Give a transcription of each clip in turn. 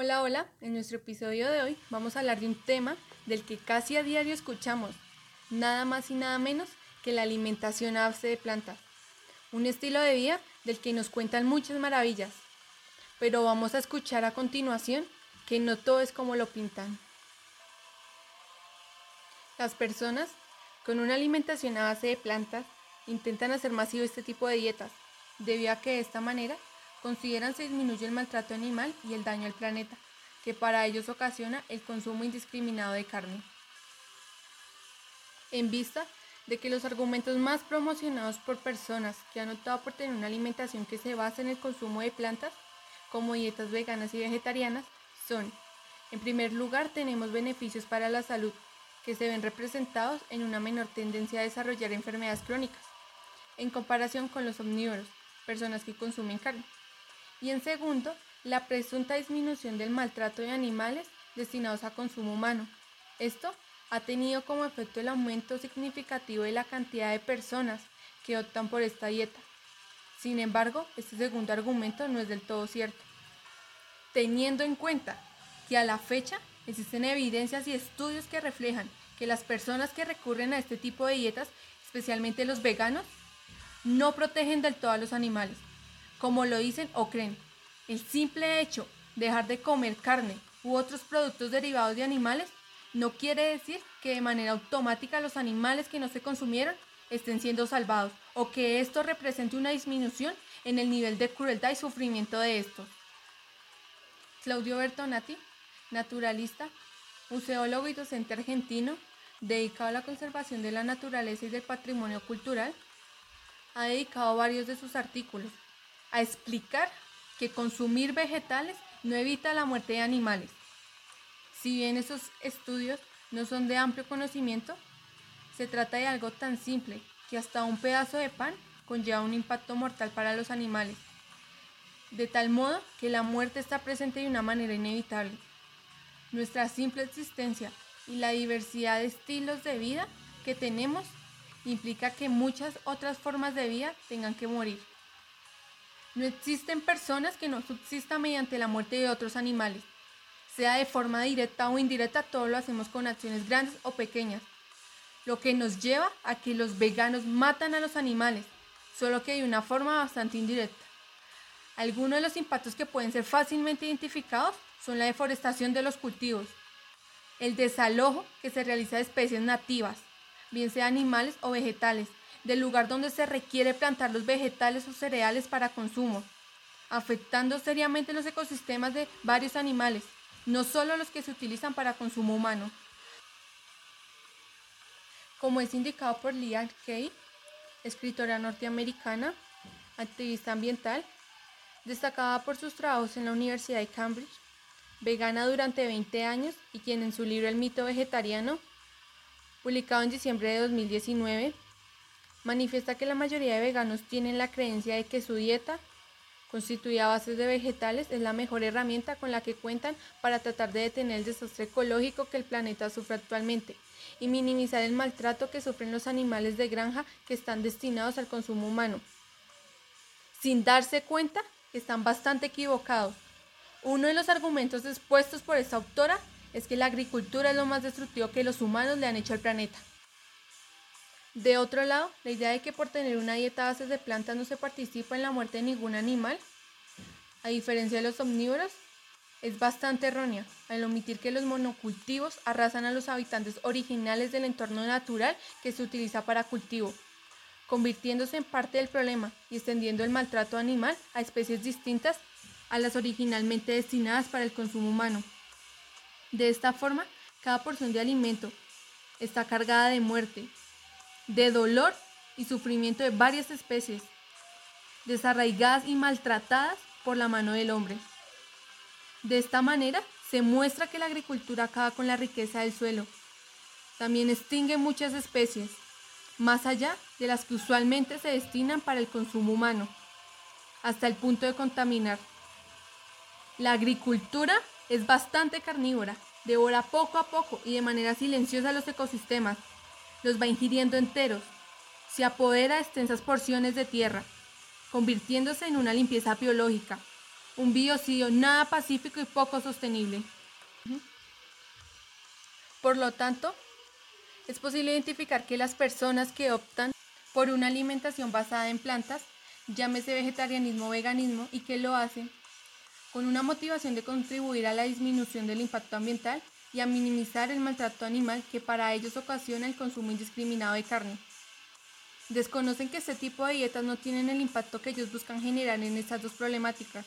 Hola, hola, en nuestro episodio de hoy vamos a hablar de un tema del que casi a diario escuchamos, nada más y nada menos que la alimentación a base de plantas, un estilo de vida del que nos cuentan muchas maravillas, pero vamos a escuchar a continuación que no todo es como lo pintan. Las personas con una alimentación a base de plantas intentan hacer masivo este tipo de dietas, debido a que de esta manera consideran se disminuye el maltrato animal y el daño al planeta, que para ellos ocasiona el consumo indiscriminado de carne. En vista de que los argumentos más promocionados por personas que han optado por tener una alimentación que se basa en el consumo de plantas, como dietas veganas y vegetarianas, son, en primer lugar, tenemos beneficios para la salud, que se ven representados en una menor tendencia a desarrollar enfermedades crónicas, en comparación con los omnívoros, personas que consumen carne y en segundo, la presunta disminución del maltrato de animales destinados a consumo humano. Esto ha tenido como efecto el aumento significativo de la cantidad de personas que optan por esta dieta. Sin embargo, este segundo argumento no es del todo cierto. Teniendo en cuenta que a la fecha existen evidencias y estudios que reflejan que las personas que recurren a este tipo de dietas, especialmente los veganos, no protegen del todo a los animales, como lo dicen o creen. El simple hecho de dejar de comer carne u otros productos derivados de animales no quiere decir que de manera automática los animales que no se consumieron estén siendo salvados o que esto represente una disminución en el nivel de crueldad y sufrimiento de estos. Claudio Bertonati, naturalista, museólogo y docente argentino, dedicado a la conservación de la naturaleza y del patrimonio cultural, ha dedicado varios de sus artículos a explicar que consumir vegetales no evita la muerte de animales. Si bien esos estudios no son de amplio conocimiento, se trata de algo tan simple que hasta un pedazo de pan conlleva un impacto mortal para los animales, de tal modo que la muerte está presente de una manera inevitable. Nuestra simple existencia y la diversidad de estilos de vida que tenemos implica que muchas otras formas de vida tengan que morir. No existen personas que no subsistan mediante la muerte de otros animales. Sea de forma directa o indirecta, todo lo hacemos con acciones grandes o pequeñas. Lo que nos lleva a que los veganos matan a los animales, solo que de una forma bastante indirecta. Algunos de los impactos que pueden ser fácilmente identificados son la deforestación de los cultivos, el desalojo que se realiza de especies nativas, bien sea animales o vegetales, del lugar donde se requiere plantar los vegetales o cereales para consumo, afectando seriamente los ecosistemas de varios animales, no solo los que se utilizan para consumo humano. Como es indicado por Leah Kay, escritora norteamericana, activista ambiental, destacada por sus trabajos en la Universidad de Cambridge, vegana durante 20 años y quien en su libro El mito vegetariano, publicado en diciembre de 2019, manifiesta que la mayoría de veganos tienen la creencia de que su dieta, constituida a bases de vegetales, es la mejor herramienta con la que cuentan para tratar de detener el desastre ecológico que el planeta sufre actualmente y minimizar el maltrato que sufren los animales de granja que están destinados al consumo humano. Sin darse cuenta están bastante equivocados. Uno de los argumentos expuestos por esta autora es que la agricultura es lo más destructivo que los humanos le han hecho al planeta. De otro lado, la idea de que por tener una dieta a base de plantas no se participa en la muerte de ningún animal, a diferencia de los omnívoros, es bastante errónea al omitir que los monocultivos arrasan a los habitantes originales del entorno natural que se utiliza para cultivo, convirtiéndose en parte del problema y extendiendo el maltrato animal a especies distintas a las originalmente destinadas para el consumo humano. De esta forma, cada porción de alimento está cargada de muerte, de dolor y sufrimiento de varias especies, desarraigadas y maltratadas por la mano del hombre. De esta manera se muestra que la agricultura acaba con la riqueza del suelo. También extingue muchas especies, más allá de las que usualmente se destinan para el consumo humano, hasta el punto de contaminar. La agricultura es bastante carnívora, devora poco a poco y de manera silenciosa los ecosistemas, los va ingiriendo enteros, se apodera de extensas porciones de tierra, convirtiéndose en una limpieza biológica, un biocidio nada pacífico y poco sostenible. Por lo tanto, es posible identificar que las personas que optan por una alimentación basada en plantas, llámese vegetarianismo o veganismo, y que lo hacen con una motivación de contribuir a la disminución del impacto ambiental y a minimizar el maltrato animal que para ellos ocasiona el consumo indiscriminado de carne. Desconocen que este tipo de dietas no tienen el impacto que ellos buscan generar en estas dos problemáticas,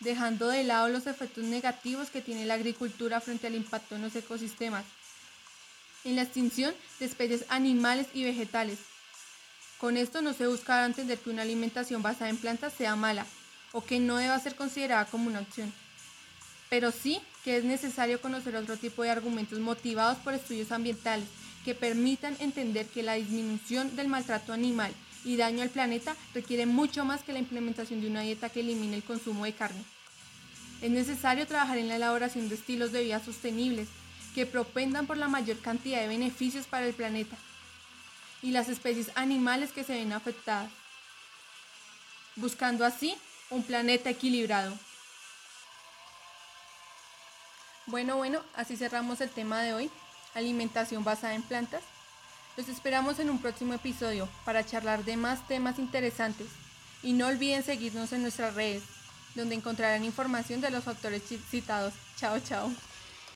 dejando de lado los efectos negativos que tiene la agricultura frente al impacto en los ecosistemas, en la extinción de especies animales y vegetales. Con esto no se busca entender que una alimentación basada en plantas sea mala o que no deba ser considerada como una opción, pero sí que es necesario conocer otro tipo de argumentos motivados por estudios ambientales que permitan entender que la disminución del maltrato animal y daño al planeta requiere mucho más que la implementación de una dieta que elimine el consumo de carne. Es necesario trabajar en la elaboración de estilos de vida sostenibles que propendan por la mayor cantidad de beneficios para el planeta y las especies animales que se ven afectadas, buscando así un planeta equilibrado. Bueno, bueno, así cerramos el tema de hoy alimentación basada en plantas. Los esperamos en un próximo episodio para charlar de más temas interesantes y no olviden seguirnos en nuestras redes, donde encontrarán información de los autores citados. Chao, chao.